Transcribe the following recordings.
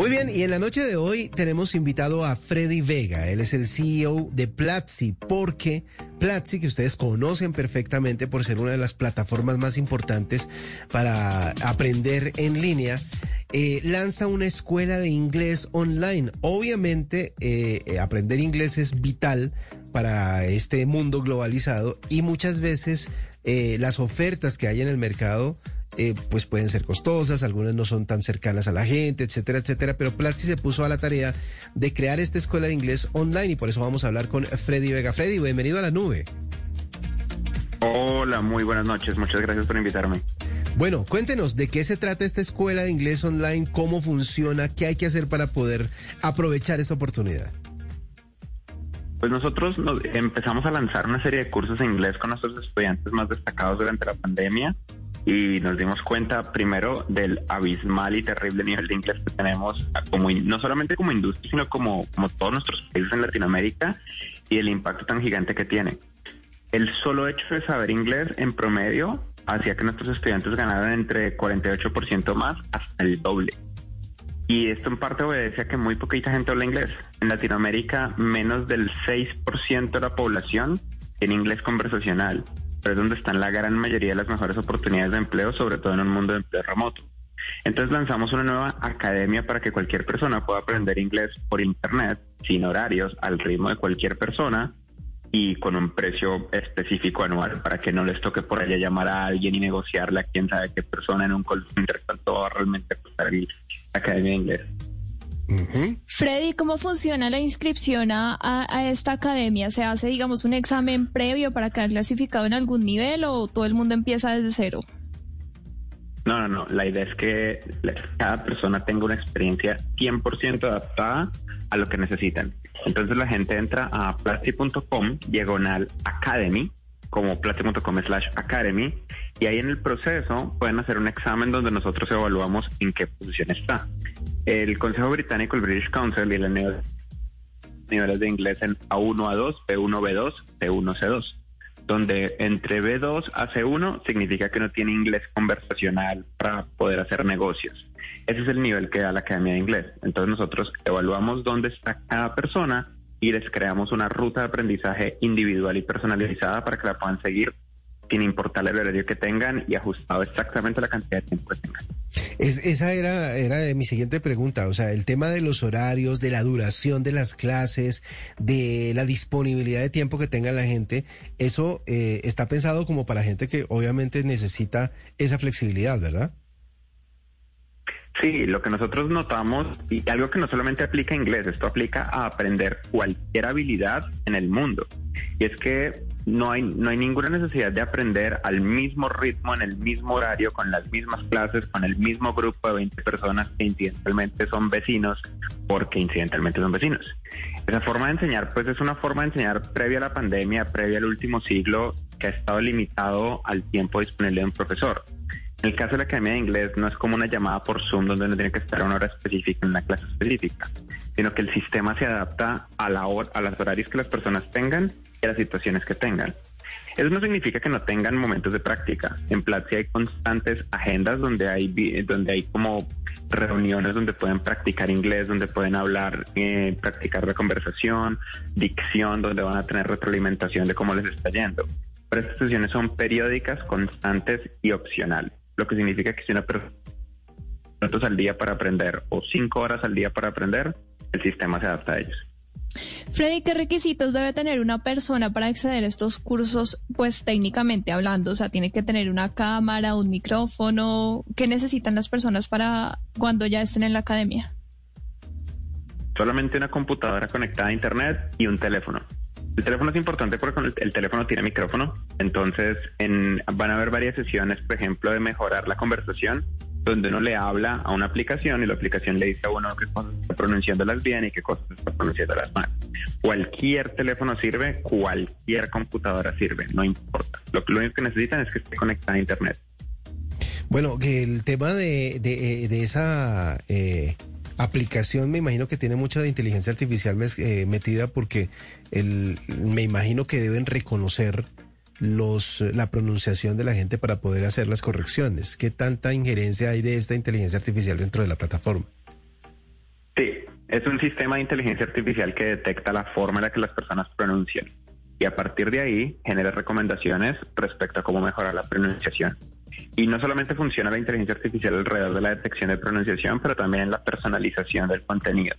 Muy bien, y en la noche de hoy tenemos invitado a Freddy Vega. Él es el CEO de Platzi, porque Platzi, que ustedes conocen perfectamente por ser una de las plataformas más importantes para aprender en línea, eh, lanza una escuela de inglés online. Obviamente, eh, aprender inglés es vital para este mundo globalizado y muchas veces eh, las ofertas que hay en el mercado eh, pues pueden ser costosas, algunas no son tan cercanas a la gente, etcétera, etcétera. Pero Platzi se puso a la tarea de crear esta escuela de inglés online y por eso vamos a hablar con Freddy Vega. Freddy, bienvenido a la nube. Hola, muy buenas noches. Muchas gracias por invitarme. Bueno, cuéntenos de qué se trata esta escuela de inglés online, cómo funciona, qué hay que hacer para poder aprovechar esta oportunidad. Pues nosotros nos empezamos a lanzar una serie de cursos en inglés con nuestros estudiantes más destacados durante la pandemia y nos dimos cuenta primero del abismal y terrible nivel de inglés que tenemos, como no solamente como industria, sino como, como todos nuestros países en Latinoamérica y el impacto tan gigante que tiene. El solo hecho de saber inglés en promedio hacía que nuestros estudiantes ganaran entre 48% más hasta el doble. Y esto en parte obedece a que muy poquita gente habla inglés. En Latinoamérica, menos del 6% de la población tiene inglés conversacional pero es donde están la gran mayoría de las mejores oportunidades de empleo, sobre todo en un mundo de empleo remoto. Entonces lanzamos una nueva academia para que cualquier persona pueda aprender inglés por internet, sin horarios, al ritmo de cualquier persona y con un precio específico anual para que no les toque por allá llamar a alguien y negociarle a quién sabe qué persona en un call center cuánto va realmente costar la academia de inglés. Freddy, ¿cómo funciona la inscripción a, esta academia? ¿Se hace, digamos, un examen previo para quedar clasificado en algún nivel o todo el mundo empieza desde cero? No, no, no. La idea es que cada persona tenga una experiencia 100% adaptada a lo que necesitan. Entonces la gente entra a plasti.com, diagonal academy, como plati.com slash academy, y ahí en el proceso pueden hacer un examen donde nosotros evaluamos en qué posición está el Consejo Británico, el British Council y el niveles de inglés en A1, A2, B1, B2, C1, C2, donde entre B2 a C1 significa que no tiene inglés conversacional para poder hacer negocios. Ese es el nivel que da la Academia de Inglés. Entonces nosotros evaluamos dónde está cada persona y les creamos una ruta de aprendizaje individual y personalizada para que la puedan seguir sin importar el horario que tengan y ajustado exactamente la cantidad de tiempo que tengan. Es, esa era, era mi siguiente pregunta, o sea, el tema de los horarios, de la duración de las clases, de la disponibilidad de tiempo que tenga la gente, eso eh, está pensado como para gente que obviamente necesita esa flexibilidad, ¿verdad? Sí, lo que nosotros notamos, y algo que no solamente aplica a inglés, esto aplica a aprender cualquier habilidad en el mundo. Y es que no hay, no hay ninguna necesidad de aprender al mismo ritmo, en el mismo horario, con las mismas clases, con el mismo grupo de 20 personas que incidentalmente son vecinos, porque incidentalmente son vecinos. Esa forma de enseñar, pues es una forma de enseñar previa a la pandemia, previa al último siglo, que ha estado limitado al tiempo disponible de un profesor. En el caso de la Academia de Inglés no es como una llamada por Zoom donde uno tiene que estar una hora específica en una clase específica, sino que el sistema se adapta a, la hora, a los horarios que las personas tengan y las situaciones que tengan. Eso no significa que no tengan momentos de práctica. En Platzi hay constantes agendas donde hay, donde hay como reuniones donde pueden practicar inglés, donde pueden hablar, eh, practicar la conversación, dicción, donde van a tener retroalimentación de cómo les está yendo. Pero estas sesiones son periódicas, constantes y opcionales, lo que significa que si una persona minutos al día para aprender o cinco horas al día para aprender, el sistema se adapta a ellos. Freddy, ¿qué requisitos debe tener una persona para acceder a estos cursos, pues técnicamente hablando? O sea, tiene que tener una cámara, un micrófono. ¿Qué necesitan las personas para cuando ya estén en la academia? Solamente una computadora conectada a Internet y un teléfono. El teléfono es importante porque el, teléfono tiene micrófono, entonces en, van a haber varias sesiones, por ejemplo, de mejorar la conversación donde uno le habla a una aplicación y la aplicación le dice a uno qué cosas está pronunciándolas bien y qué cosas está pronunciándolas mal. Cualquier teléfono sirve, cualquier computadora sirve, no importa. Lo, único que necesitan es que esté conectada a Internet. Bueno, el tema de, de, de esa eh, aplicación me imagino que tiene mucha inteligencia artificial eh, metida porque el, me imagino que deben reconocer los, la pronunciación de la gente para poder hacer las correcciones. ¿Qué tanta injerencia hay de esta inteligencia artificial dentro de la plataforma? Es un sistema de inteligencia artificial que detecta la forma en la que las personas pronuncian y a partir de ahí genera recomendaciones respecto a cómo mejorar la pronunciación. Y no solamente funciona la inteligencia artificial alrededor de la detección de pronunciación, pero también en la personalización del contenido.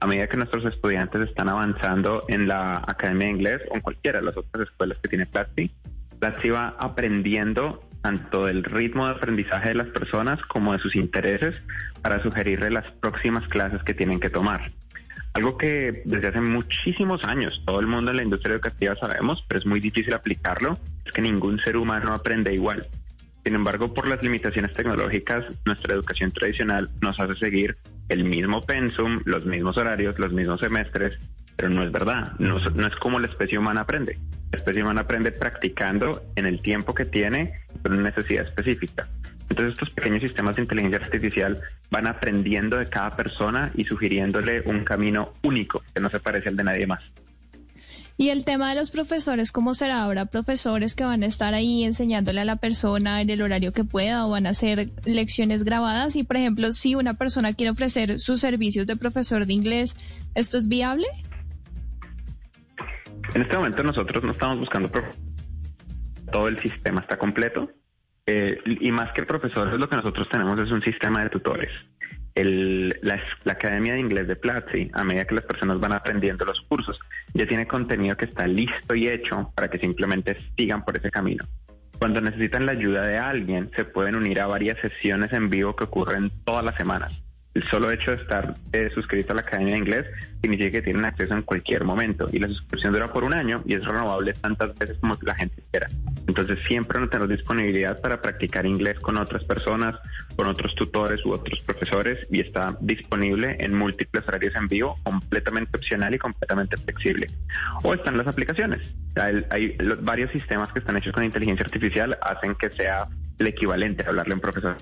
A medida que nuestros estudiantes están avanzando en la Academia de Inglés o en cualquiera de las otras escuelas que tiene Platzi, Platzi va aprendiendo tanto del ritmo de aprendizaje de las personas como de sus intereses para sugerirle las próximas clases que tienen que tomar. Algo que desde hace muchísimos años todo el mundo en la industria educativa sabemos, pero es muy difícil aplicarlo, es que ningún ser humano aprende igual. Sin embargo, por las limitaciones tecnológicas, nuestra educación tradicional nos hace seguir el mismo pensum, los mismos horarios, los mismos semestres, pero no es verdad, no, es como la especie humana aprende. La especie humana aprende practicando en el tiempo que tiene, con una necesidad específica. Entonces estos pequeños sistemas de inteligencia artificial van aprendiendo de cada persona y sugiriéndole un camino único que no se parece al de nadie más. Y el tema de los profesores, ¿cómo será? ¿Habrá profesores que van a estar ahí enseñándole a la persona en el horario que pueda o van a hacer lecciones grabadas? Y, por ejemplo, si una persona quiere ofrecer sus servicios de profesor de inglés, ¿esto es viable? En este momento nosotros no estamos buscando todo el sistema está completo eh, y más que profesores, lo que nosotros tenemos es un sistema de tutores. la, Academia de Inglés de Platzi, a medida que las personas van aprendiendo los cursos, ya tiene contenido que está listo y hecho para que simplemente sigan por ese camino. Cuando necesitan la ayuda de alguien, se pueden unir a varias sesiones en vivo que ocurren todas las semanas el solo hecho de estar eh, suscrito a la Academia de Inglés significa que tienen acceso en cualquier momento y la suscripción dura por un año y es renovable tantas veces como la gente quiera. Entonces siempre no tenemos disponibilidad para practicar inglés con otras personas, con otros tutores u otros profesores y está disponible en múltiples horarios en vivo, completamente opcional y completamente flexible. O están las aplicaciones. Hay, varios sistemas que están hechos con inteligencia artificial hacen que sea el equivalente a hablarle a un profesor.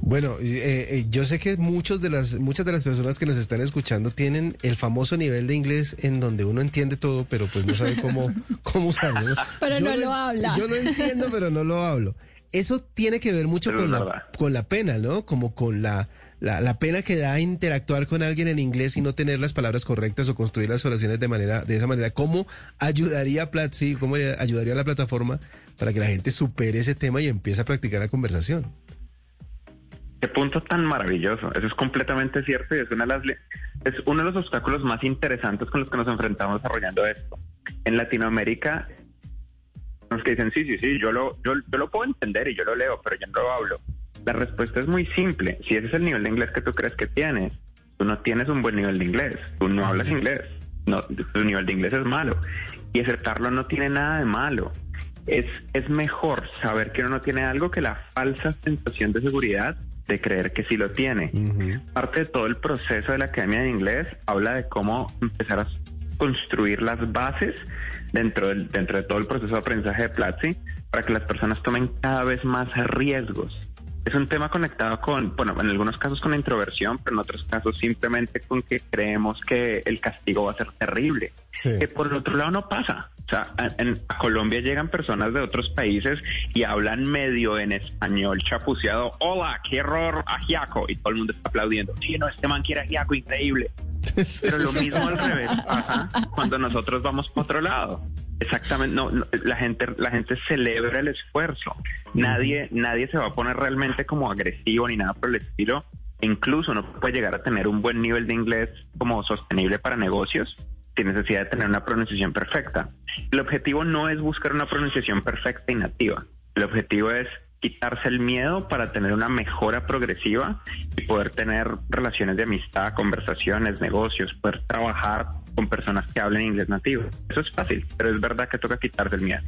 Bueno, eh, eh, yo sé que muchos de las, muchas de las personas que nos están escuchando tienen el famoso nivel de inglés en donde uno entiende todo, pero pues no sabe cómo, cómo usarlo. Pero no lo, habla. Yo lo entiendo, pero no lo hablo. Eso tiene que ver mucho con la, con la pena, ¿no? Como con la, la, la, pena que da interactuar con alguien en inglés y no tener las palabras correctas o construir las oraciones de manera de esa manera. ¿Cómo ayudaría Platzi, cómo ayudaría la plataforma para que la gente supere ese tema y empiece a practicar la conversación? Qué punto tan maravilloso. Eso es completamente cierto y es, una de las, es uno de los obstáculos más interesantes con los que nos enfrentamos desarrollando esto. En Latinoamérica, los que dicen, sí, sí, sí, yo lo, yo, yo lo puedo entender y yo lo leo, pero yo no lo hablo. La respuesta es muy simple. Si ese es el nivel de inglés que tú crees que tienes, tú no tienes un buen nivel de inglés. Tú no hablas inglés. No, tu nivel de inglés es malo. Y aceptarlo no tiene nada de malo. Es, es mejor saber que uno no tiene algo que la falsa sensación de seguridad de creer que sí lo tiene. Parte de todo el proceso de la Academia de Inglés habla de cómo empezar a construir las bases dentro, del, dentro de todo el proceso de aprendizaje de Platzi para que las personas tomen cada vez más riesgos. Es un tema conectado con, bueno, en algunos casos con la introversión, pero en otros casos simplemente con que creemos que el castigo va a ser terrible. Que por el otro lado no pasa. O sea, en, a Colombia llegan personas de otros países y hablan medio en español chapuceado. Hola, qué error, ajiaco. Y todo el mundo está aplaudiendo. Sí, no, este man quiere ajiaco, increíble. Pero lo mismo al revés pasa cuando nosotros vamos por otro lado. Exactamente, no, la gente la gente celebra el esfuerzo. Nadie nadie se va a poner realmente como agresivo ni nada por el estilo. Incluso uno puede llegar a tener un buen nivel de inglés como sostenible para negocios sin necesidad de tener una pronunciación perfecta. El objetivo no es buscar una pronunciación perfecta y nativa. El objetivo es quitarse el miedo para tener una mejora progresiva y poder tener relaciones de amistad, conversaciones, negocios, poder trabajar con personas que hablen inglés nativo. Eso es fácil, pero es verdad que toca quitarse el miedo.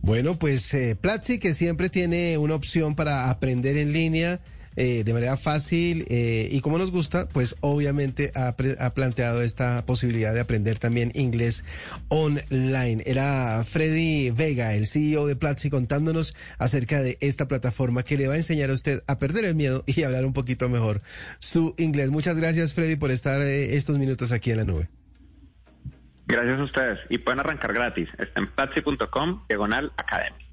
Bueno, pues eh, Platzi, que siempre tiene una opción para aprender en línea eh, de manera fácil eh, y como nos gusta, pues obviamente ha, ha, planteado esta posibilidad de aprender también inglés online. Era Freddy Vega, el CEO de Platzi, contándonos acerca de esta plataforma que le va a enseñar a usted a perder el miedo y hablar un poquito mejor su inglés. Muchas gracias Freddy por estar eh, estos minutos aquí en la nube. Gracias a ustedes y pueden arrancar gratis. Está en platzi.com, diagonal academia.